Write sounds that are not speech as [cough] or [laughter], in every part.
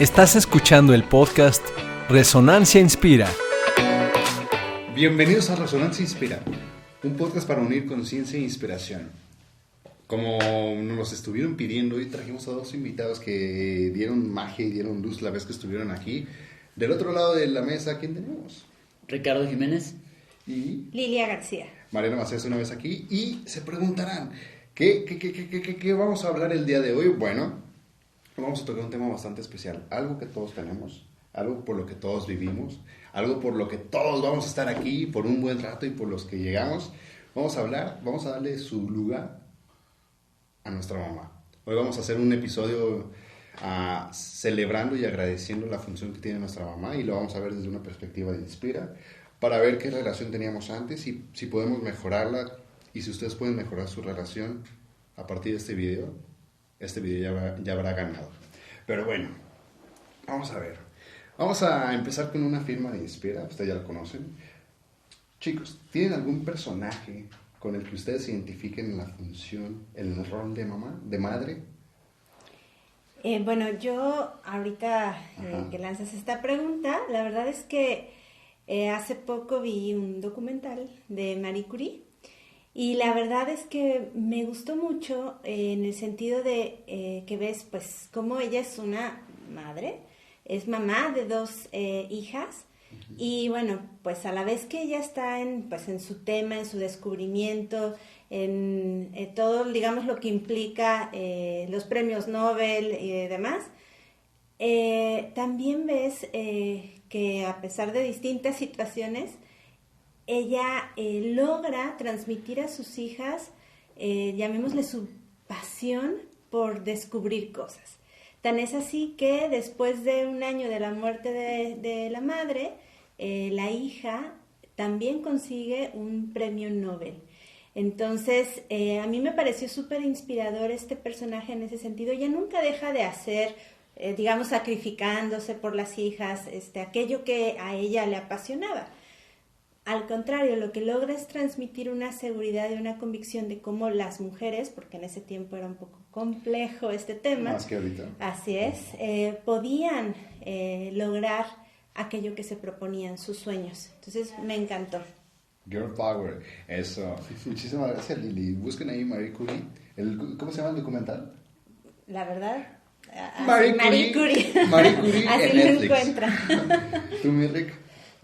Estás escuchando el podcast Resonancia Inspira. Bienvenidos a Resonancia Inspira, un podcast para unir conciencia e inspiración. Como nos estuvieron pidiendo, hoy trajimos a dos invitados que dieron magia y dieron luz la vez que estuvieron aquí. Del otro lado de la mesa, ¿quién tenemos? Ricardo Jiménez. Y Lilia García. Mariana Macías una vez aquí. Y se preguntarán, ¿qué, qué, qué, qué, qué, qué vamos a hablar el día de hoy? Bueno, vamos a tocar un tema bastante especial, algo que todos tenemos, algo por lo que todos vivimos, algo por lo que todos vamos a estar aquí por un buen rato y por los que llegamos. Vamos a hablar, vamos a darle su lugar a nuestra mamá. Hoy vamos a hacer un episodio ah, celebrando y agradeciendo la función que tiene nuestra mamá y lo vamos a ver desde una perspectiva de Inspira para ver qué relación teníamos antes y si podemos mejorarla y si ustedes pueden mejorar su relación a partir de este video este video ya habrá, ya habrá ganado. Pero bueno, vamos a ver. Vamos a empezar con una firma de Inspira, ustedes ya lo conocen. Chicos, ¿tienen algún personaje con el que ustedes se identifiquen en la función, en el rol de mamá, de madre? Eh, bueno, yo ahorita eh, que lanzas esta pregunta, la verdad es que eh, hace poco vi un documental de Marie Curie y la verdad es que me gustó mucho eh, en el sentido de eh, que ves pues cómo ella es una madre, es mamá de dos eh, hijas. Y bueno, pues a la vez que ella está en, pues, en su tema, en su descubrimiento, en eh, todo, digamos, lo que implica los premios Nobel y demás, también ves que a pesar de distintas situaciones, ella eh, logra transmitir a sus hijas, eh, llamémosle su pasión por descubrir cosas. Tan es así que después de un año de la muerte de, la madre, eh, la hija también consigue un premio Nobel. Entonces, a mí me pareció súper inspirador este personaje en ese sentido. Ella nunca deja de hacer, digamos, sacrificándose por las hijas, este, aquello que a ella le apasionaba. Al contrario, lo que logra es transmitir una seguridad y una convicción de cómo las mujeres, porque en ese tiempo era un poco complejo este tema, Más que ahorita. así es, eh, podían eh, lograr aquello que se proponían, sus sueños. Entonces me encantó. Girl Power, eso. Muchísimas gracias, Lili. Busquen ahí Marie Curie. El, ¿Cómo se llama el documental? La verdad, Marie Marie Curie. Curie. Marie Curie [laughs] así en lo Netflix. encuentran. [laughs] ¿Tú, mi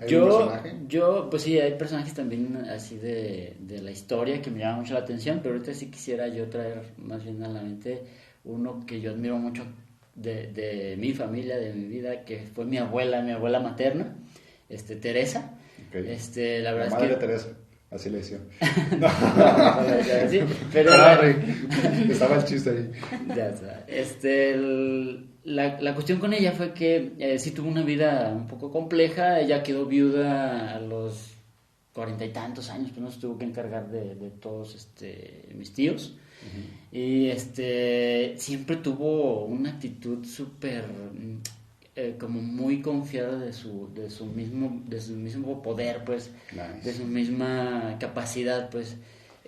Yo, personaje? yo, pues sí, hay personajes también así de, de la historia que me llaman mucho la atención, pero ahorita sí quisiera yo traer más bien a la mente uno que yo admiro mucho de, de mi familia, de mi vida, que fue mi abuela, mi abuela materna, este, Teresa. Este, la La verdad madre es que... Teresa. Así le decía. [laughs] Sí, pero Ah. Estaba el chiste ahí. Ya está. Este, el- la, la cuestión con ella fue que eh, sí tuvo una vida un poco compleja. Ella quedó viuda a los cuarenta y tantos años, pues no se tuvo que encargar de, de todos este, mis tíos. Y este, siempre tuvo una actitud súper, mm, eh, como muy confiada de su, de su mismo, de su mismo poder, pues Nice. de su misma capacidad, pues.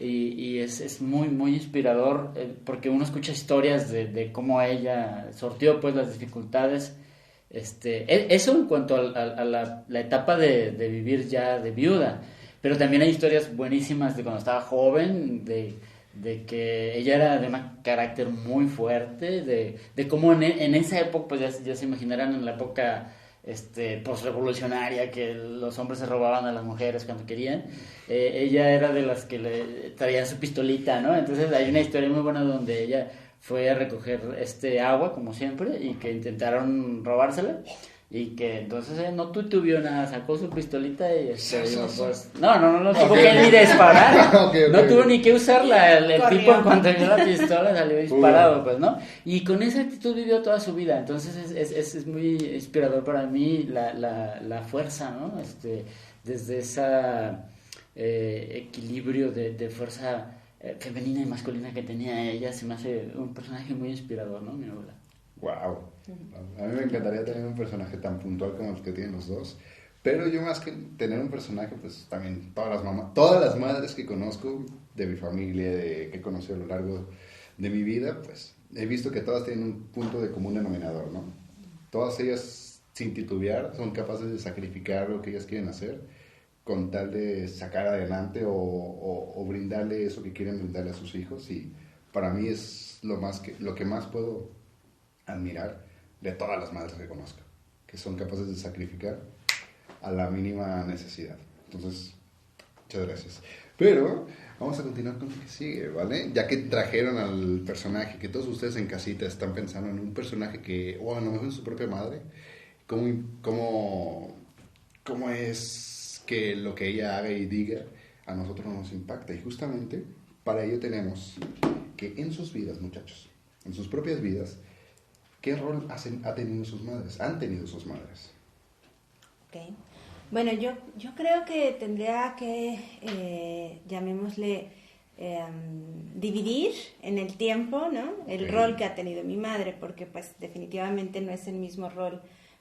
Y, es, es muy, muy inspirador eh, porque uno escucha historias de, de cómo ella sortió, pues, las dificultades. Este, e- eso en cuanto a, la, etapa de, vivir ya de viuda. Pero también hay historias buenísimas de cuando estaba joven, de, de que ella era de un carácter muy fuerte, de, de cómo en, en esa época, pues ya, ya se imaginarán en la época este, postrevolucionaria, que los hombres se robaban a las mujeres cuando querían, eh, ella era de las que le traían su pistolita, ¿no? Entonces hay una historia muy buena donde ella fue a recoger este agua, como siempre, y que intentaron robársela. Y que entonces eh, no tuvo nada, sacó su pistolita y este, Sí, sí, digo, sí. pues, no, no, no, no tuvo Ok. que ni disparar, [laughs] no tuvo ni que usarla, el, tipo en cuanto vio la pistola salió [laughs] disparado, pues, ¿no? Y con esa actitud vivió toda su vida, entonces es, es, es, es muy inspirador para mí la, la, la fuerza, ¿no? Este, desde esa eh, equilibrio de, de fuerza eh, femenina y masculina que tenía ella, se me hace un personaje muy inspirador, ¿no? Mi abuela. Wow. A mí me encantaría tener un personaje tan puntual como el que tienen los dos. Pero yo más que tener un personaje, pues también todas las mamás, todas las madres que conozco de mi familia, de, que he conocido a lo largo de mi vida, pues he visto que todas tienen un punto de común denominador, ¿no? todas ellas, sin titubear, son capaces de sacrificar lo que ellas quieren hacer con tal de sacar adelante o, o, brindarle eso que quieren brindarle a sus hijos. Y para mí es lo, más que, lo que más puedo admirar de todas las madres que conozco, que son capaces de sacrificar a la mínima necesidad. Entonces, muchas gracias. Pero vamos a continuar con lo que sigue, ¿vale? Ya que trajeron al personaje, que todos ustedes en casita están pensando en un personaje que, o a lo mejor en su propia madre, ¿cómo, cómo, cómo es que lo que ella haga y diga a nosotros nos impacta? Y justamente para ello tenemos que en sus vidas, muchachos, en sus propias vidas, ¿qué rol hacen, ha tenido sus madres? Han tenido sus madres. Okay. Bueno, yo, yo creo que tendría que, eh, llamémosle, em, dividir en el tiempo, ¿no? El rol que ha tenido mi madre, porque pues definitivamente no es el mismo rol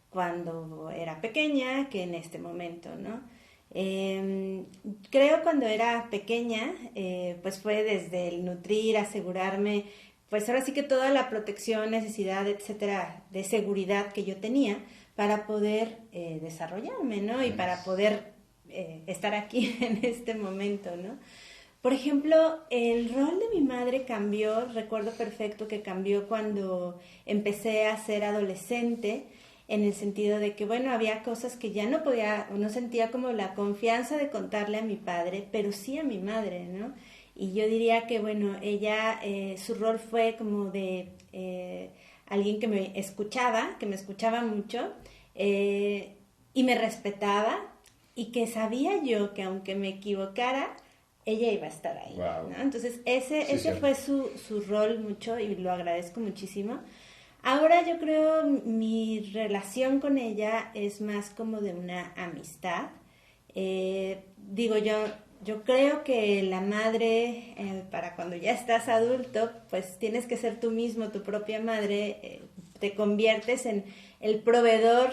cuando era pequeña que en este momento, ¿no? Em, creo cuando era pequeña, eh, pues fue desde el nutrir, asegurarme, pues ahora sí que toda la protección, necesidad, etcétera, de seguridad que yo tenía, para poder eh, desarrollarme, ¿no? Y para poder eh, estar aquí [laughs] en este momento, ¿no? Por ejemplo, el rol de mi madre cambió, recuerdo perfecto que cambió cuando empecé a ser adolescente, en el sentido de que, bueno, había cosas que ya no podía, no sentía como la confianza de contarle a mi padre, pero sí a mi madre, ¿no? Y yo diría que, bueno, ella, eh, su rol fue como de alguien que me escuchaba, que me escuchaba mucho eh, y me respetaba y que sabía yo que aunque me equivocara, ella iba a estar ahí. Entonces, ese, ese fue su, su rol mucho y lo agradezco muchísimo. Ahora yo creo mi relación con ella es más como de una amistad. Eh, digo yo, yo creo que la madre, eh, para cuando ya estás adulto, pues tienes que ser tú mismo, tu propia madre, eh, te conviertes en el proveedor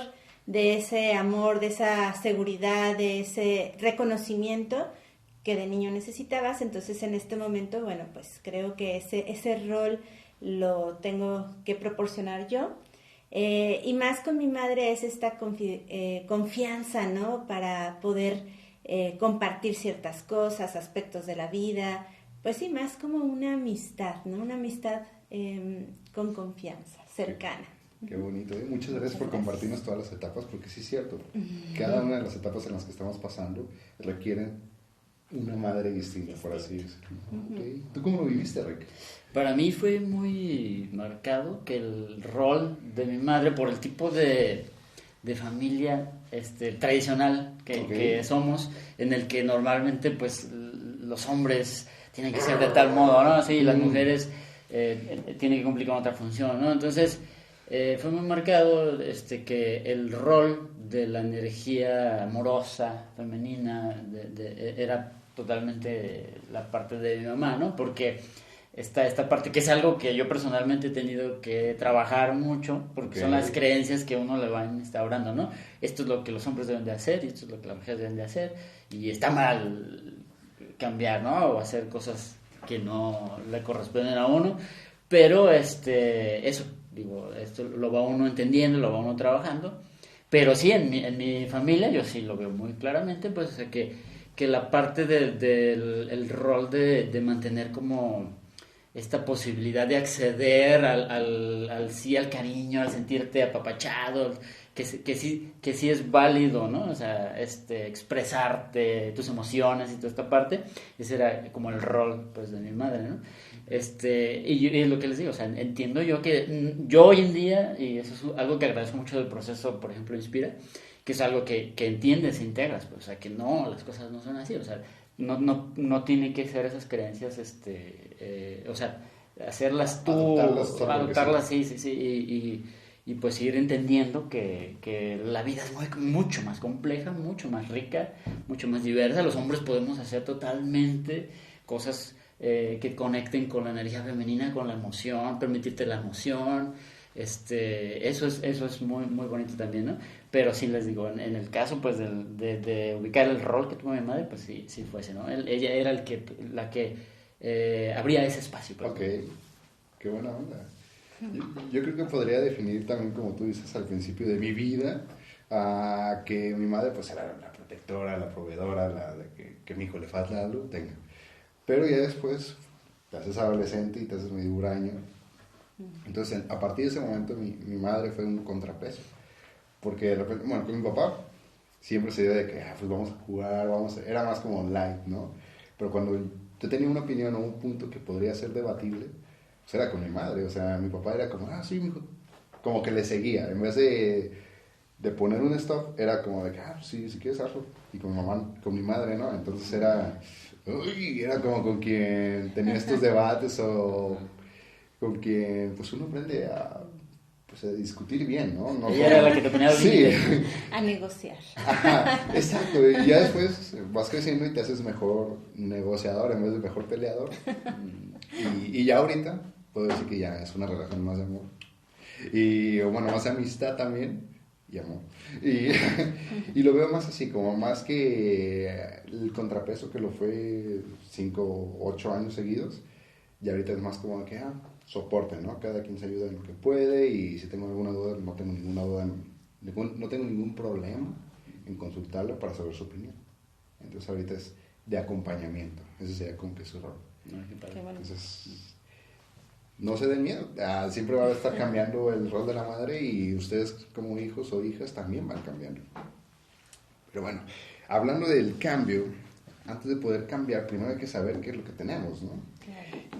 de ese amor, de esa seguridad, de ese reconocimiento que de niño necesitabas. Entonces en este momento, bueno, pues creo que ese, ese rol lo tengo que proporcionar yo. Eh, y más con mi madre es esta confianza, ¿no? Para poder eh, compartir ciertas cosas, aspectos de la vida, pues sí, más como una amistad, ¿no? Una amistad em, con confianza, cercana. Qué bonito. ¿eh? Muchas gracias por compartirnos todas las etapas, porque sí es cierto. Cada una de las etapas en las que estamos pasando requieren una madre distinta, por así decirlo. ¿Tú cómo lo viviste, Rick? Para mí fue muy marcado que el rol de mi madre, por el tipo de de familia este, tradicional que, somos, en el que normalmente pues los hombres tienen que ser de tal modo, ¿no? Sí, las mm. mujeres eh, tienen que cumplir con otra función, ¿no? Entonces eh, fue muy marcado este, que el rol de la energía amorosa, femenina, era totalmente la parte de mi mamá, ¿no? Porque esta, esta parte, que es algo que yo personalmente he tenido que trabajar mucho, porque son las creencias que uno le va instaurando, ¿no? Esto es lo que los hombres deben de hacer y esto es lo que las mujeres deben de hacer, y está mal cambiar, ¿no? O hacer cosas que no le corresponden a uno, pero este, eso, digo, esto lo va uno entendiendo, lo va uno trabajando, pero sí, en mi, en mi familia yo sí lo veo muy claramente, pues, que, que la parte del el rol de, de mantener como esta posibilidad de acceder al, al, al, sí, al cariño, al sentirte apapachado, que, que, sí, que sí es válido, ¿no? O sea, este, expresarte tus emociones y toda esta parte, ese era como el rol, pues, de mi madre, ¿no? Este, y, es lo que les digo, o sea, entiendo yo que mm, yo hoy en día, y eso es algo que agradezco mucho del proceso, por ejemplo, Inspira, que es algo que, que entiendes, integras, pues, o sea, que no, las cosas no son así, o sea, no, no, no tiene que ser esas creencias, este, eh, o sea, hacerlas tú, adoptarlas, sí, sí, sí, y, y, pues ir entendiendo que, que, la vida es muy, mucho más compleja, mucho más rica, mucho más diversa. Los hombres podemos hacer totalmente cosas eh, que conecten con la energía femenina, con la emoción, permitirte la emoción, este, eso es, eso es muy, muy bonito también, ¿no? Pero sí les digo, en, el caso pues de, de, ubicar el rol que tuvo mi madre, pues sí, sí fuese, ¿no? ella era el que, la que eh, abría ese espacio. Pues. Ok, qué buena onda. Yo, yo creo que podría definir también, como tú dices al principio de mi vida, a que mi madre pues era la protectora, la proveedora, la de que, que mi hijo le falta algo, tenga. Pero ya después te haces adolescente y te haces medio huraño. Entonces, en- a partir de ese momento, mi, mi madre fue un contrapeso. Porque de repente, bueno, con mi papá siempre se dio de que, ah, pues vamos a jugar, vamos a... Era más como light, ¿no? Pero cuando yo tenía una opinión o un punto que podría ser debatible, pues era con mi madre. O sea, mi papá era como, ah, sí, mijo. Como que le seguía. En vez de, de poner un stop, era como de que, ah, sí, si quieres hazlo. Y con mi mamá, con mi madre, ¿no? Entonces era, uy, era como con quien tenía estos debates o con quien, pues uno aprende a, pues, a discutir bien, ¿no? no Ella era la que te ponía Sí. A negociar. Ajá, exacto. Y ya después vas creciendo y te haces mejor negociador en vez de mejor peleador. Y, y ya ahorita puedo decir que ya es una relación más de amor. Y bueno, más de amistad también y amor. Y, [laughs] y lo veo más así, como más que el contrapeso que lo fue 5, 8 años seguidos. Y ahorita es más como que, ah, soporte, ¿no? Cada quien se ayuda en lo que puede y si tengo alguna duda, no tengo ninguna duda, no tengo ningún problema en consultarlo para saber su opinión. Entonces ahorita es de acompañamiento, ese sería como que su rol. Bueno. Entonces, no se den miedo, ah, siempre va a estar cambiando el rol de la madre y ustedes como hijos o hijas también van cambiando. Pero bueno, hablando del cambio, antes de poder cambiar, primero hay que saber qué es lo que tenemos, ¿no?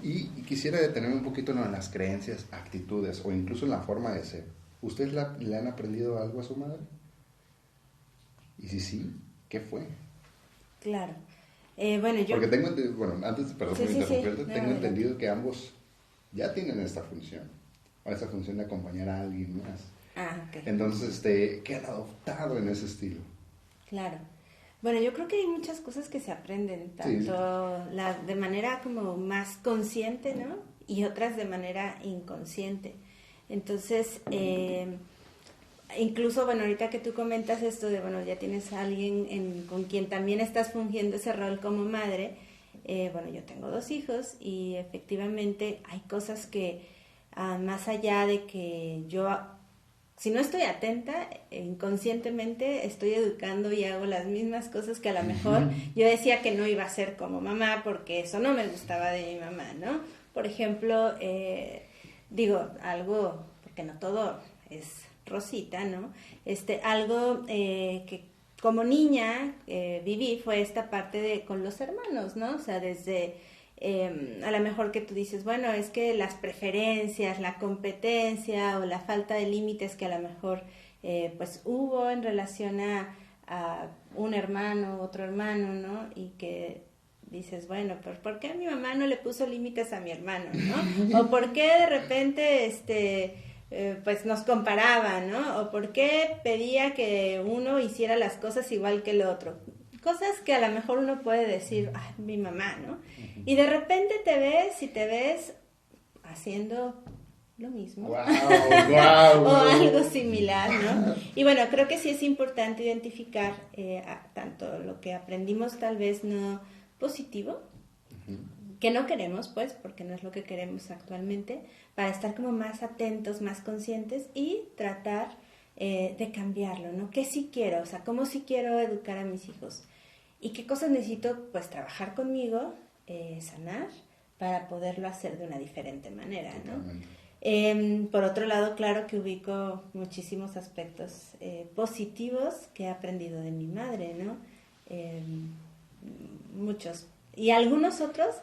Y, y quisiera detenerme un poquito en las creencias, actitudes o incluso en la forma de ser. ¿Ustedes la- le han aprendido algo a su madre? Y si sí, ¿qué fue? Claro. Eh, bueno, yo... Porque tengo entendido, bueno, antes, perdón Sí, por sí, sí. interrumpirte, No, tengo entendido que ambos ya tienen esta función, o esta función de acompañar a alguien más. Ah, ok. Entonces, este, ¿qué han adoptado en ese estilo? Claro. Bueno, yo creo que hay muchas cosas que se aprenden, tanto la, de manera como más consciente, ¿no? Y otras de manera inconsciente. Entonces, eh, incluso, bueno, ahorita que tú comentas esto de, bueno, ya tienes a alguien en- con quien también estás fungiendo ese rol como madre, eh, bueno, yo tengo dos hijos y efectivamente hay cosas que, ah, más allá de que yo si no estoy atenta, inconscientemente estoy educando y hago las mismas cosas que a lo mejor yo decía que no iba a hacer como mamá porque eso no me gustaba de mi mamá, ¿no? Por ejemplo, eh, digo, algo, porque no todo es rosita, ¿no? Este, algo eh, que como niña eh, viví fue esta parte de con los hermanos, ¿no? O sea, desde eh, a lo mejor que tú dices, bueno, es que las preferencias, la competencia o la falta de límites que a lo mejor eh, pues hubo en relación a, a un hermano, otro hermano, ¿no? Y que dices, bueno, ¿por, ¿por qué mi mamá no le puso límites a mi hermano, ¿no? O [laughs] por qué de repente, este, eh, pues nos comparaba, ¿no? O por qué pedía que uno hiciera las cosas igual que el otro. Cosas que a lo mejor uno puede decir, ay, mi mamá, ¿no? Y de repente te ves y te ves haciendo lo mismo. ¡Wow! ¡Wow! [laughs] o algo similar, ¿no? Y bueno, creo que sí es importante identificar eh, a- tanto lo que aprendimos tal vez no positivo, que no queremos, pues, porque no es lo que queremos actualmente, para estar como más atentos, más conscientes y tratar eh, de cambiarlo, ¿no? ¿Qué sí quiero? O sea, ¿cómo sí quiero educar a mis hijos? ¿Y qué cosas necesito, pues, trabajar conmigo, eh, sanar, para poderlo hacer de una diferente manera, ¿no? Em, por otro lado, claro que ubico muchísimos aspectos eh, positivos que he aprendido de mi madre, ¿no? Em, muchos. Y algunos otros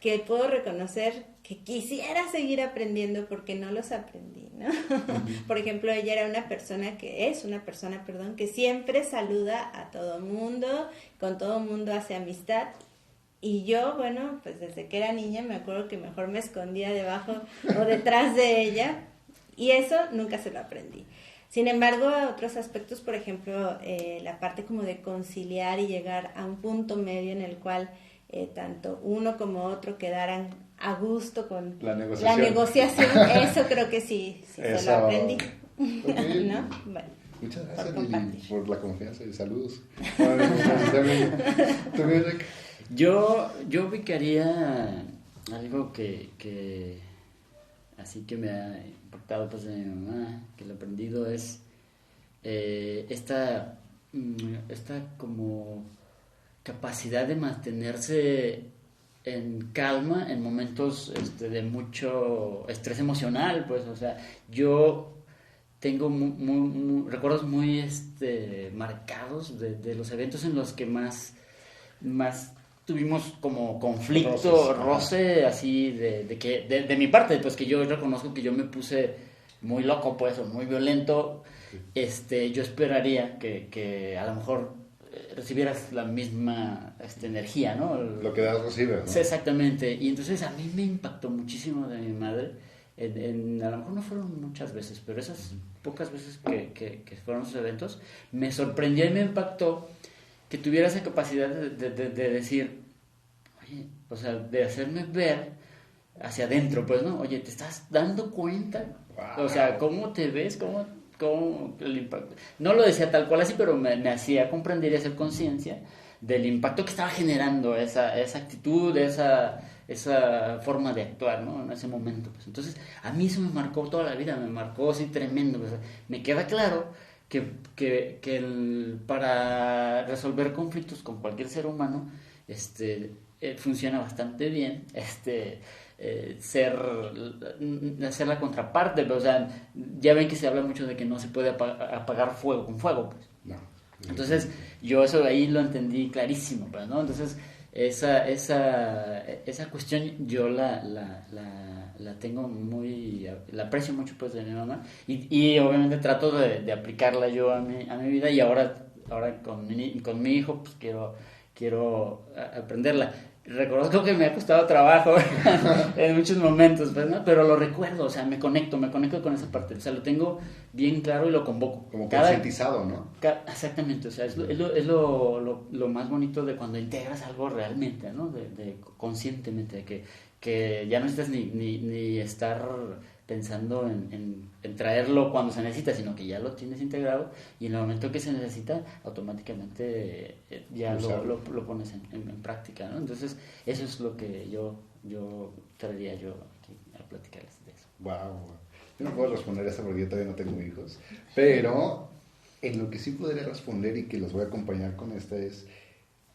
que puedo reconocer que quisiera seguir aprendiendo porque no los aprendí, ¿no? [laughs] Por ejemplo, ella era una persona que es una persona, perdón, que siempre saluda a todo mundo, con todo mundo hace amistad y yo, bueno, pues desde que era niña me acuerdo que mejor me escondía debajo o detrás de ella y eso nunca se lo aprendí. Sin embargo, otros aspectos, por ejemplo, eh, la parte como de conciliar y llegar a un punto medio en el cual eh, tanto uno como otro quedaran a gusto con La negociación. negociación, [laughs] eso creo que sí, sí se Eso. lo aprendí. [laughs] ¿No? Bueno. Muchas Por gracias, Lili, por la confianza y saludos. [laughs] Yo, yo ubicaría algo que, que así que me ha impactado pues de mi mamá, que lo he aprendido es eh, esta, mm, esta como capacidad de mantenerse en calma en momentos este, de mucho estrés emocional, pues, o sea, yo tengo recuerdos muy este, marcados de, los eventos en los que más, más tuvimos como conflicto, roce, así de, que de, mi parte, pues que yo reconozco que yo me puse muy loco, pues, o muy violento, este, yo esperaría que, que a lo mejor recibieras la misma este, energía, ¿no? Lo que das recibes, ¿no? Sí, exactamente. Y entonces a mí me impactó muchísimo de mi madre. En, a lo mejor no fueron muchas veces, pero esas pocas veces que, que, fueron esos eventos, me sorprendió y me impactó que tuviera esa capacidad de, de, de, decir, oye, o sea, de hacerme ver hacia adentro, pues, ¿no? Oye, ¿te estás dando cuenta? O sea, ¿cómo te ves? ¿Cómo cómo el impacto. No lo decía tal cual así, pero me, hacía comprender y hacer conciencia del impacto que estaba generando esa, esa actitud, esa, esa forma de actuar, ¿no? En ese momento. Pues. Entonces, a mí eso me marcó toda la vida, me marcó así tremendo. Pues. Me queda claro que, que, que el, para resolver conflictos con cualquier ser humano, este, eh, funciona bastante bien. Este, eh, ser, hacer la contraparte, o sea, ya ven que se habla mucho de que no se puede apagar fuego con fuego, pues. Entonces, yo eso ahí lo entendí clarísimo, pues, ¿no? Entonces, esa, esa, esa cuestión yo la, la, la, tengo muy, la aprecio mucho pues de mi mamá y, y obviamente trato de, de, aplicarla yo a mi, a mi vida y ahora, ahora con, mi, con mi hijo pues quiero, quiero aprenderla reconozco que me ha costado trabajo [laughs] en muchos momentos, pues, ¿no? pero lo recuerdo, o sea, me conecto, me conecto con esa parte, o sea, lo tengo bien claro y lo convoco. Como concientizado, ¿no? exactamente, o sea, es, lo, es, lo, es lo, lo, más bonito de cuando integras algo realmente, ¿no? De, de conscientemente, de que, que ya no necesitas ni, ni, ni estar pensando en, en, traerlo cuando se necesita, sino que ya lo tienes integrado y en el momento que se necesita, automáticamente eh, ya lo, lo, pones en, en, práctica, ¿no? Entonces, eso es lo que yo, yo traería yo aquí a platicarles de eso. Wow, yo no puedo responder a eso porque yo todavía no tengo hijos, pero en lo que sí podría responder y que los voy a acompañar con esta es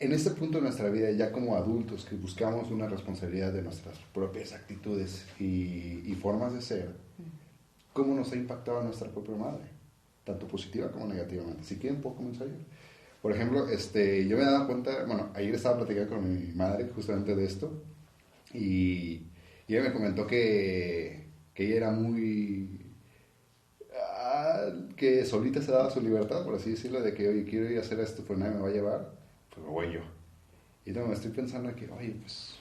en este punto de nuestra vida, ya como adultos que buscamos una responsabilidad de nuestras propias actitudes y, formas de ser, ¿cómo nos ha impactado nuestra propia madre? Tanto positiva como negativamente. Si quieren, puedo comenzar yo. Por ejemplo, este, yo me he dado cuenta, bueno, ayer estaba platicando con mi madre justamente de esto y, ella me comentó que, que ella era muy ah, que solita se daba su libertad, por así decirlo, de que, oye, quiero ir a hacer esto, pues nadie me va a llevar pues me voy yo. Y no, estoy pensando que, oye, pues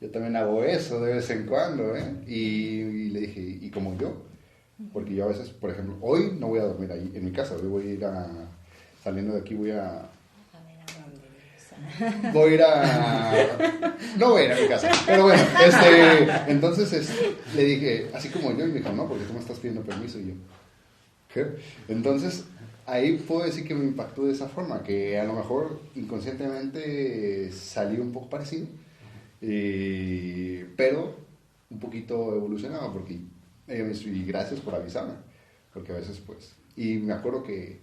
yo también hago eso de vez en cuando, ¿eh? Y, le dije, ¿y como yo? Porque yo a veces, por ejemplo, hoy no voy a dormir ahí en mi casa, hoy voy a ir a, saliendo de aquí voy a... Voy a ir a... No voy a ir a mi casa, pero bueno, este, entonces le dije, así como yo, y me dijo, no, porque tú me estás pidiendo permiso, y yo, ¿qué? Entonces, ahí puedo decir que me impactó de esa forma, que a lo mejor inconscientemente salió un poco parecido, eh, pero un poquito evolucionado, porque y gracias por avisarme, porque a veces pues, y me acuerdo que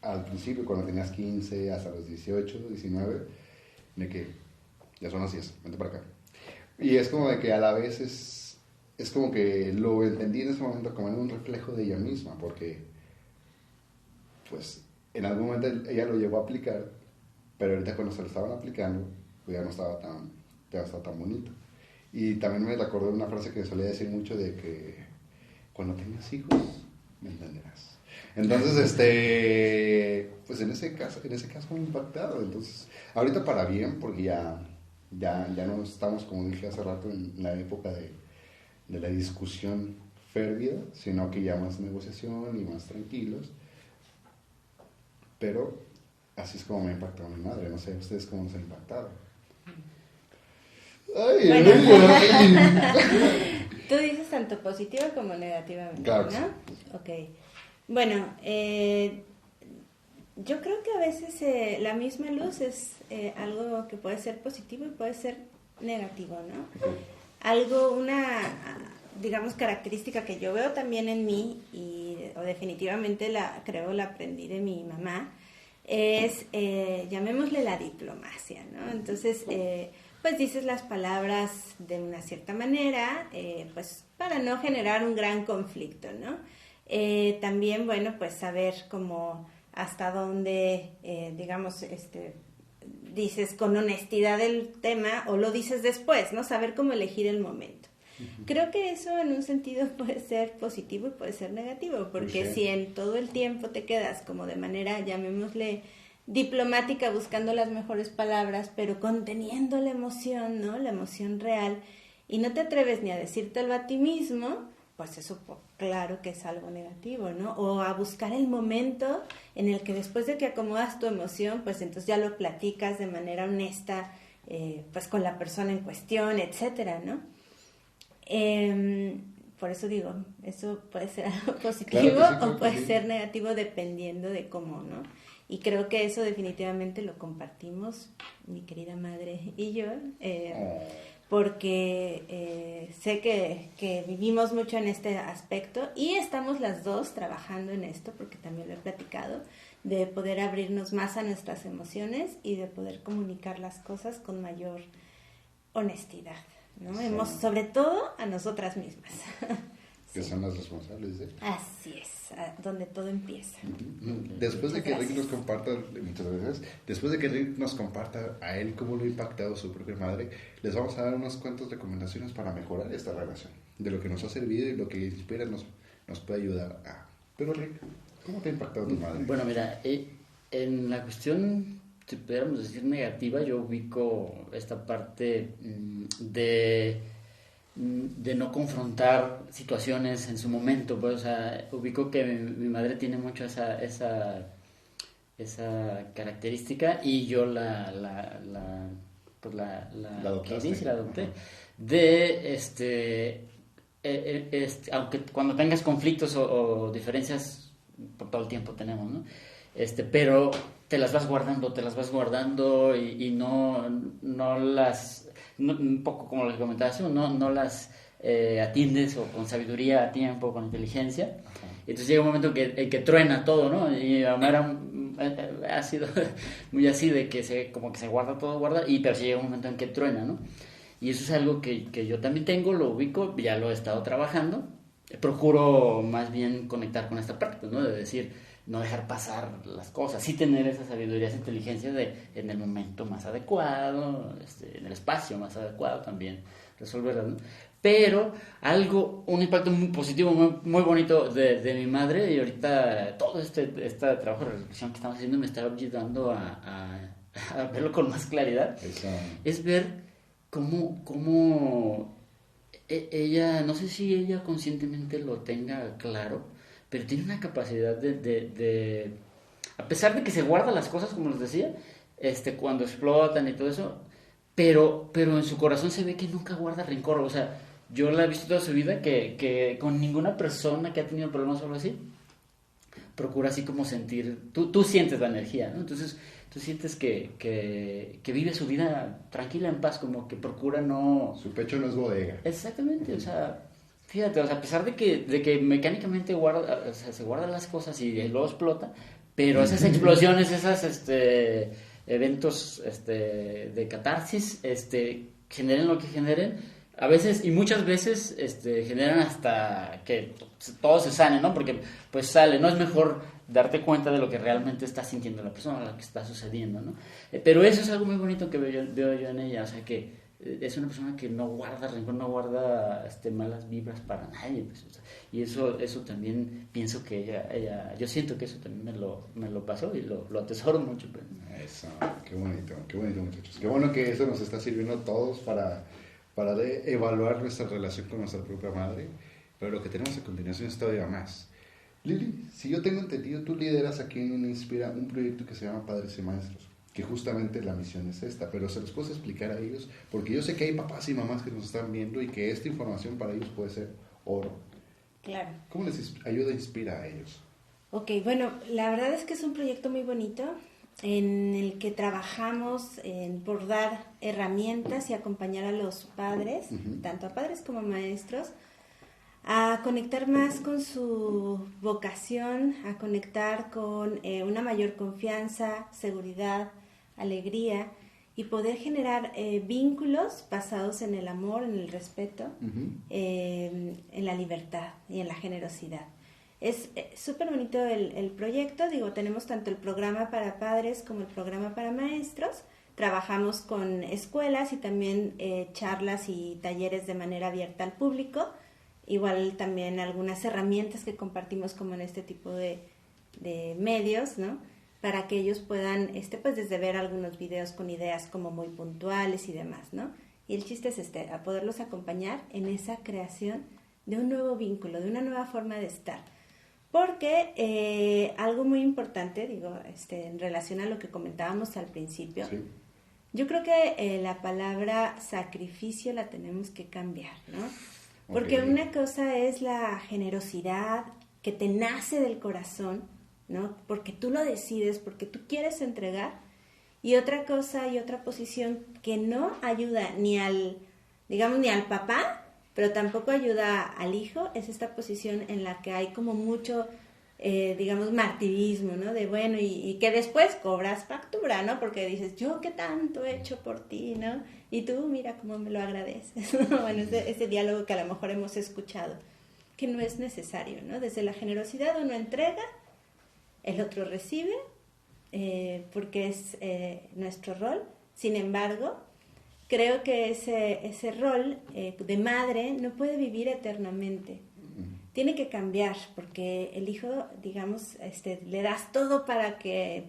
al principio cuando tenías 15 hasta los 18, 19, de que ya son las 10, vente para acá. Y es como de que a la vez es, es como que lo entendí en ese momento como en un reflejo de ella misma, porque pues en algún momento ella lo llegó a aplicar, pero ahorita cuando se lo estaban aplicando, pues ya no estaba tan, ya estaba tan bonito. Y también me recordó una frase que solía decir mucho de que cuando tengas hijos, me entenderás. Entonces, este, pues en ese caso, en ese caso impactado. Entonces, ahorita para bien, porque ya, ya, ya no estamos, como dije hace rato, en la época de, de la discusión férvida, sino que ya más negociación y más tranquilos pero así es como me ha impactado mi madre. No sé, ¿ustedes cómo nos han impactado? Ay, ay, [laughs] Tú dices tanto positivo como negativamente, claro. ¿no? Ok. Bueno, eh, yo creo que a veces eh, la misma luz es eh, algo que puede ser positivo y puede ser negativo, ¿no? algo, una, digamos, característica que yo veo también en mí y o definitivamente la creo la aprendí de mi mamá, es, eh, llamémosle la diplomacia, ¿no? Entonces, eh, pues dices las palabras de una cierta manera, eh, pues para no generar un gran conflicto, ¿no? también, bueno, pues saber cómo hasta dónde, digamos, este, dices con honestidad el tema o lo dices después, ¿no? Saber cómo elegir el momento. Creo que eso en un sentido [laughs] puede ser positivo y puede ser negativo, porque si en todo el tiempo te quedas como de manera, llamémosle, diplomática buscando las mejores palabras, pero conteniendo la emoción, ¿no? La emoción real, y no te atreves ni a decírtelo a ti mismo, pues eso claro que es algo negativo, ¿no? O a buscar el momento en el que después de que acomodas tu emoción, pues entonces ya lo platicas de manera honesta, eh, pues con la persona en cuestión, etcétera, ¿no? Em, por eso digo, eso puede ser [laughs] algo positivo o puede ser negativo dependiendo de cómo, ¿no? Y creo que eso definitivamente lo compartimos, mi querida madre y yo, eh, oh. porque eh, sé que, que, vivimos mucho en este aspecto y estamos las dos trabajando en esto, porque también lo he platicado, de poder abrirnos más a nuestras emociones y de poder comunicar las cosas con mayor honestidad. ¿No? Hemos, sobre todo a nosotras mismas. [laughs] Que son las responsables de. Así es, donde todo empieza. Después de que Rick nos comparta, muchas gracias, después de que Rick nos comparta a él cómo lo ha impactado su propia madre, les vamos a dar unas cuantas recomendaciones para mejorar esta relación, de lo que nos ha servido y lo que inspira nos, nos puede ayudar a... Pero Rick, ¿cómo te ha impactado tu madre? Bueno, mira, eh, en la cuestión si pudiéramos decir negativa, yo ubico esta parte mm, de, mm, de no confrontar situaciones en su momento, pues, o sea, ubico que mi, madre tiene mucho esa, esa, esa característica y yo la, la, la pues la, la, la adopté, de, este, e, e, este, aunque cuando tengas conflictos o, o diferencias, por todo el tiempo tenemos, ¿no? Este, pero te las vas guardando, te las vas guardando y, no, no las, un poco como les comentaba, no, no las eh, atiendes o con sabiduría a tiempo, con inteligencia. Entonces llega un momento en que, que truena todo, ¿no? Y era, ha sido [laughs] muy así de que se, como que se guarda todo, guarda, y pero sí llega un momento en que truena, ¿no? Y eso es algo que, que yo también tengo, lo ubico, ya lo he estado trabajando. Procuro más bien conectar con esta parte, ¿no? De decir, no dejar pasar las cosas, sí tener esa sabiduría, esa inteligencia de en el momento más adecuado, este, en el espacio más adecuado también resolverlas. Pero algo, un impacto muy positivo, muy, bonito de, de, mi madre y ahorita todo este, este trabajo de reflexión que estamos haciendo me está ayudando a, a, [laughs] verlo con más claridad. Es ver cómo, cómo e, ella, no sé si ella conscientemente lo tenga claro, pero tiene una capacidad de, de, a pesar de que se guarda las cosas, como les decía, este, cuando explotan y todo eso, pero, pero en su corazón se ve que nunca guarda rencor, o sea, yo la he visto toda su vida que, que con ninguna persona que ha tenido problemas o algo así, procura así como sentir, tú, tú sientes la energía, ¿no? Entonces, tú sientes que, que, que, vive su vida tranquila, en paz, como que procura no... Su pecho no es bodega. Exactamente, o sea, Fíjate, o sea, a pesar de que, de que mecánicamente guarda, o sea, se guardan las cosas y luego explota, pero esas explosiones, esos este, eventos este, de catarsis, este, generen lo que generen, a veces y muchas veces este, generan hasta que todo se sane, ¿no? Porque pues sale, no es mejor darte cuenta de lo que realmente está sintiendo la persona, lo que está sucediendo, ¿no? Eh, pero eso es algo muy bonito que veo veo yo en ella, o sea, que es una persona que no guarda rencor, no guarda este, malas vibras para nadie. Pues, y eso, eso también pienso que ella, ella, yo siento que eso también me lo, me lo pasó y lo, lo atesoro mucho. Pues. Eso, qué bonito, qué bonito muchachos. Qué bueno que eso nos está sirviendo a todos para, para de evaluar nuestra relación con nuestra propia madre. Pero lo que tenemos a continuación es todavía más. Lili, si yo tengo entendido, tú lideras aquí en Inspira un proyecto que se llama Padres y Maestros que justamente la misión es esta, pero se los puedo explicar a ellos, porque yo sé que hay papás y mamás que nos están viendo y que esta información para ellos puede ser oro. Claro. ¿Cómo les ayuda, inspira a ellos? Ok, bueno, la verdad es que es un proyecto muy bonito. en el que trabajamos en, por dar herramientas y acompañar a los padres, tanto a padres como a maestros, a conectar más con su vocación, a conectar con eh, una mayor confianza, seguridad, alegría y poder generar eh, vínculos basados en el amor, en el respeto, eh, en la libertad y en la generosidad. Es súper bonito el, el, proyecto, digo, tenemos tanto el programa para padres como el programa para maestros. Trabajamos con escuelas y también charlas y talleres de manera abierta al público igual también algunas herramientas que compartimos como en este tipo de, medios, ¿no? Para que ellos puedan, este, pues desde ver algunos videos con ideas como muy puntuales y demás, ¿no? Y el chiste es este, a poderlos acompañar en esa creación de un nuevo vínculo, de una nueva forma de estar. Porque eh, algo muy importante, digo, este, en relación a lo que comentábamos al principio, yo creo que eh, la palabra sacrificio la tenemos que cambiar, ¿no? Porque una cosa es la generosidad que te nace del corazón, ¿no? Porque tú lo decides, porque tú quieres entregar. Y otra cosa y otra posición que no ayuda ni al, digamos, ni al papá, pero tampoco ayuda al hijo, es esta posición en la que hay como mucho eh, digamos, martirismo, ¿no? De bueno, y, que después cobras factura, ¿no? Porque dices, yo qué tanto he hecho por ti, ¿no? Y tú, mira cómo me lo agradeces. [laughs] bueno, ese, ese, diálogo que a lo mejor hemos escuchado, que no es necesario, ¿no? Desde la generosidad uno entrega, el otro recibe, eh, porque es eh, nuestro rol. Sin embargo, creo que ese, ese rol de madre no puede vivir eternamente tiene que cambiar porque el hijo, digamos, este, le das todo para que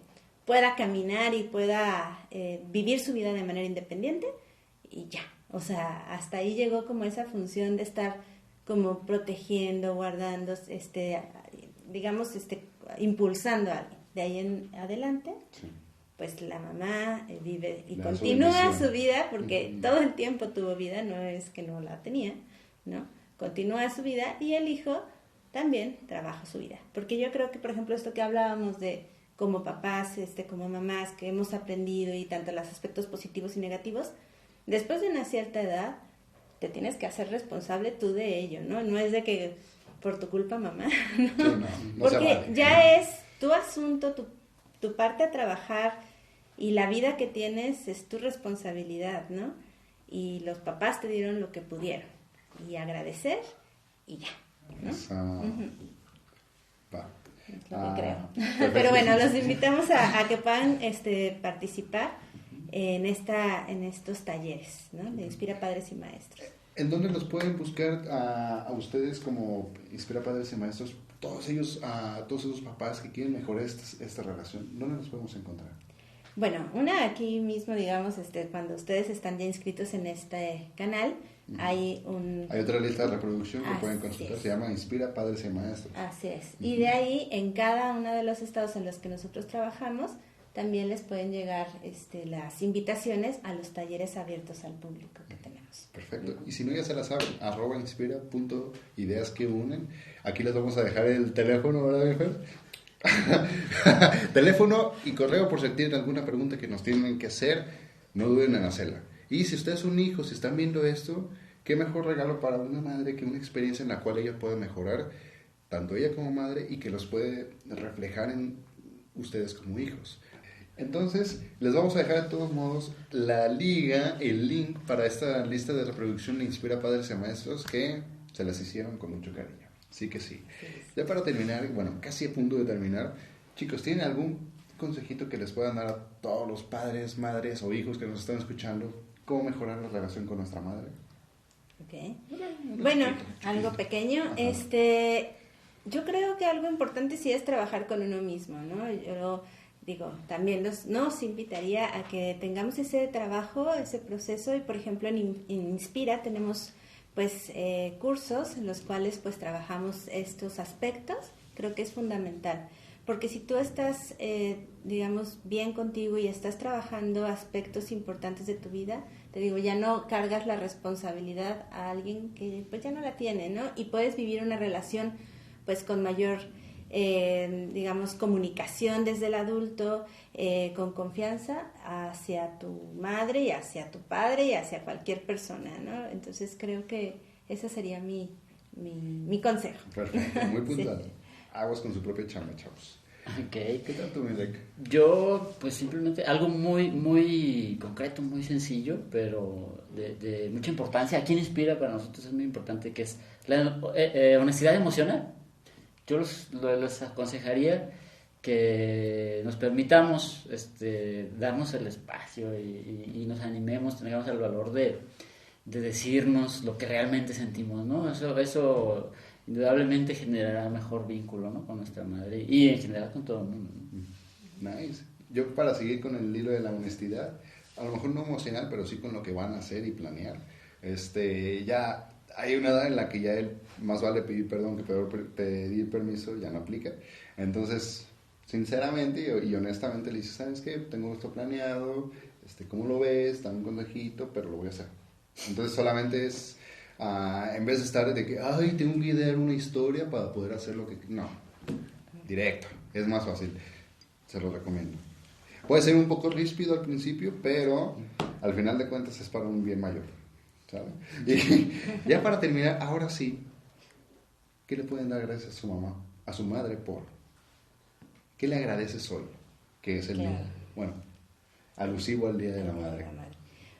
pueda caminar y pueda eh, vivir su vida de manera independiente y ya. O sea, hasta ahí llegó como esa función de estar como protegiendo, guardando, este, digamos, este, impulsando a alguien. De ahí en adelante, pues la mamá eh, vive y continúa su, vida porque todo el tiempo tuvo vida, no es que no la tenía, ¿no? continúa su vida y el hijo también trabaja su vida. Porque yo creo que, por ejemplo, esto que hablábamos de como papás, este, como mamás, que hemos aprendido y tanto los aspectos positivos y negativos, después de una cierta edad, te tienes que hacer responsable tú de ello, ¿no? No es de que por tu culpa, mamá, [laughs] Porque ya es tu asunto, tu, tu parte a trabajar y la vida que tienes es tu responsabilidad, ¿no? Y los papás te dieron lo que pudieron y agradecer y ya. ¿no? Es lo que ah, creo. [laughs] Pero bueno, los invitamos a, que puedan este, participar en, esta, en estos talleres ¿no? de Inspira Padres y Maestros. ¿En dónde los pueden buscar a, a ustedes como Inspira Padres y Maestros? Todos ellos, a todos esos papás que quieren mejorar esta, esta relación, ¿dónde los podemos encontrar? Bueno, una aquí mismo, digamos, este, cuando ustedes están ya inscritos en este canal, hay un... Hay otra lista de reproducción que pueden consultar, se llama Inspira Padres y Maestros. Así es. Y de ahí, en cada uno de los estados en los que nosotros trabajamos, también les pueden llegar este, las invitaciones a los talleres abiertos al público que tenemos. Perfecto. Y si no, ya se la saben, arroba inspira punto ideas que unen. Aquí les vamos a dejar el teléfono, ¿verdad, [laughs] Teléfono y correo por si tienen alguna pregunta que nos tienen que hacer, no duden en hacerla. Y si ustedes son hijos, si están viendo esto, qué mejor regalo para una madre que una experiencia en la cual ella puede mejorar, tanto ella como madre, y que los puede reflejar en ustedes como hijos. Entonces, les vamos a dejar de todos modos la liga, el link para esta lista de reproducción de Inspira Padres y Maestros que se las hicieron con mucho cariño. Sí que sí. Ya para terminar, bueno, casi a punto de terminar, chicos, ¿tienen algún consejito que les puedan dar a todos los padres, madres o hijos que nos están escuchando? ¿Cómo mejorar la relación con nuestra madre? Ok. Bueno, algo pequeño. Este, yo creo que algo importante sí es trabajar con uno mismo, ¿no? Yo digo, también los, nos invitaría a que tengamos ese trabajo, ese proceso y por ejemplo en Inspira tenemos pues eh, cursos en los cuales pues trabajamos estos aspectos, creo que es fundamental. Porque si tú estás, eh, digamos, bien contigo y estás trabajando aspectos importantes de tu vida, te digo, ya no cargas la responsabilidad a alguien que pues ya no la tiene, ¿no? Y puedes vivir una relación pues con mayor eh, digamos, comunicación desde el adulto eh, con confianza hacia tu madre y hacia tu padre y hacia cualquier persona, ¿no? Entonces creo que ese sería mi, mi, consejo. Perfecto, muy [laughs] puntual. Aguas con su propia chamba, chavos. Ok. ¿Qué tal tú, Milek? Yo, pues simplemente algo muy, muy concreto, muy sencillo, pero de, mucha importancia. ¿A quién inspira para nosotros es muy importante, que es la eh, honestidad emocional yo les aconsejaría que nos permitamos este, darnos el espacio y, nos animemos, tengamos el valor de, decirnos lo que realmente sentimos, ¿no? Eso, eso indudablemente generará mejor vínculo, ¿no? Con nuestra madre y en general con todo el mundo. Nice. Yo para seguir con el hilo de la honestidad, a lo mejor no emocional, pero sí con lo que van a hacer y planear. Este, ya hay una edad en la que ya él más vale pedir perdón que pedir permiso, ya no aplica. Entonces, sinceramente y, honestamente le dices, ¿sabes qué? Tengo esto planeado, este, ¿cómo lo ves? Dame un consejito, pero lo voy a hacer. Entonces solamente es, ah, en vez de estar de que, ay, tengo que idear una historia para poder hacer lo que... No, directo, es más fácil, se lo recomiendo. Puede ser un poco ríspido al principio, pero al final de cuentas es para un bien mayor. Y [laughs] ya para terminar, ahora sí, ¿qué le pueden dar gracias a su mamá, a su madre por? ¿Qué le agradeces hoy? Que es el día, bueno, alusivo al Día de la Madre.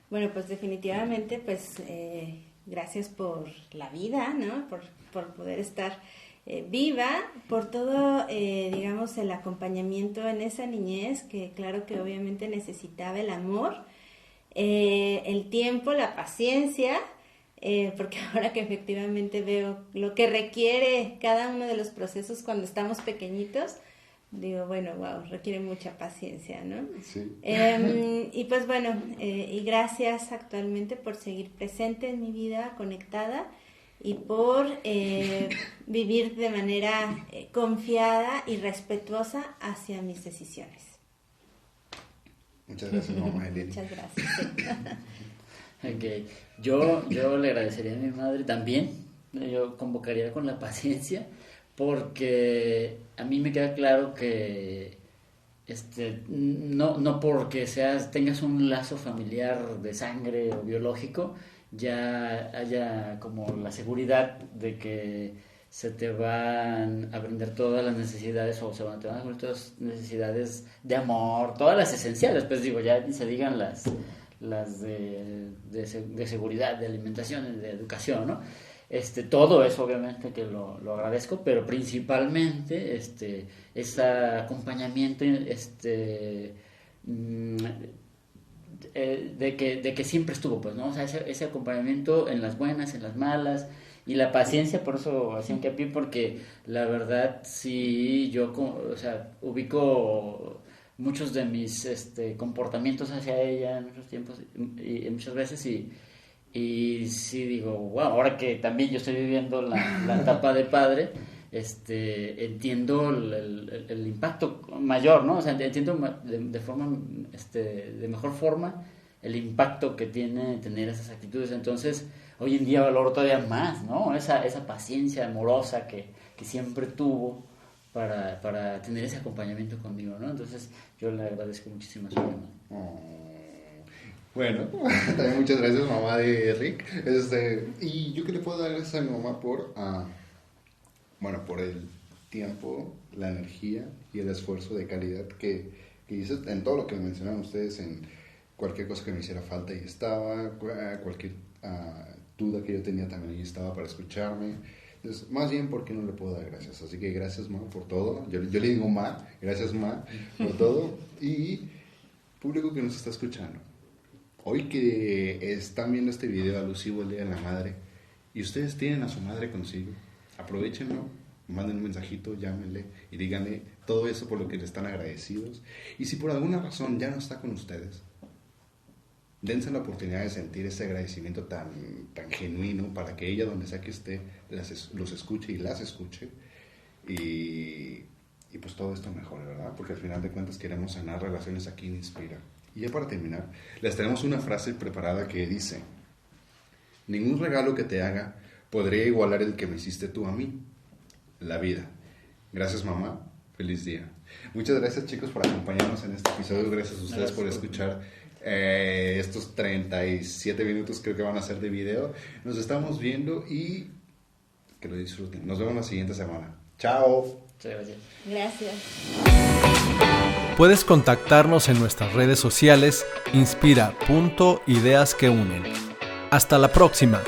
Bueno, pues definitivamente, pues eh, gracias por la vida, ¿no? Por, por poder estar eh, viva, por todo, eh, digamos, el acompañamiento en esa niñez, que claro que obviamente necesitaba el amor eh, el tiempo, la paciencia, eh, porque [laughs] ahora que efectivamente veo lo que requiere cada uno de los procesos cuando estamos pequeñitos, digo, bueno, wow, requiere mucha paciencia, ¿no? Sí. Em, [laughs] y pues bueno, eh, y gracias actualmente por seguir presente en mi vida, conectada y por [laughs] vivir de manera confiada y respetuosa hacia mis decisiones. Muchas gracias, mamá Muchas gracias. Okay. yo, yo le agradecería a mi madre también. Yo convocaría con la [laughs] paciencia porque a mí me queda claro que este, no, no porque seas, tengas un lazo familiar de sangre o biológico, ya haya como la seguridad de que se te van a brindar todas las necesidades o se van, te van a cubrir todas las necesidades de amor, todas las esenciales, pues digo, ya se digan las, las de, de, seguridad, de alimentación, de educación, ¿no? Este, todo eso obviamente que lo, lo, agradezco, pero principalmente este, ese acompañamiento este, mm, eh, de, que, de que siempre estuvo, pues, ¿no? Ese, ese acompañamiento en las buenas, en las malas, y la paciencia, por eso hacía pie porque la verdad sí, yo, o sea, ubico muchos de mis este, comportamientos hacia ella en muchos tiempos y, muchas veces y, y sí digo, wow, ahora que también yo estoy viviendo la, [laughs] etapa de padre, este, entiendo el, el, impacto mayor, ¿no? O sea, entiendo de, de, forma, este, de mejor forma el impacto que tiene tener esas actitudes. Entonces, hoy en día valoro todavía más, ¿no? Esa, esa paciencia amorosa que, que siempre tuvo para, para, tener ese acompañamiento conmigo, ¿no? Entonces yo le agradezco muchísimo a su mamá. Oh. Bueno, [laughs] también muchas gracias mamá de Rick. Este, y yo que le puedo dar gracias a mi mamá por, uh, bueno, por el tiempo, la energía y el esfuerzo de calidad que, que hizo en todo lo que mencionaron ustedes, en cualquier cosa que me hiciera falta y estaba, cualquier uh, duda que yo tenía también ahí estaba para escucharme. Más bien, ¿por qué no le puedo dar gracias? Así que gracias, Ma, por todo. Yo, le digo Ma, gracias, Ma, por todo. Y público que nos está escuchando, hoy que están viendo este video alusivo el Día de la Madre y ustedes tienen a su madre consigo, aprovechenlo, manden un mensajito, llámenle y díganle todo eso por lo que le están agradecidos. Y si por alguna razón ya no está con ustedes, dense la oportunidad de sentir ese agradecimiento tan, tan genuino para que ella, donde sea que esté, los escuche y las escuche. Y, y, pues todo esto mejore, ¿verdad? Porque al final de cuentas queremos sanar relaciones aquí en Inspira. Y ya para terminar, les tenemos una frase preparada que dice, ningún regalo que te haga podría igualar el que me hiciste tú a mí, la vida. Gracias mamá. Feliz día. Muchas gracias chicos por acompañarnos en este episodio. Gracias a ustedes por escuchar eh, estos 37 minutos creo que van a ser de video. Nos estamos viendo y que lo disfruten. Nos vemos la siguiente semana. Chao. gracias. Gracias. Puedes contactarnos en nuestras redes sociales inspira.ideas que unen. Hasta la próxima.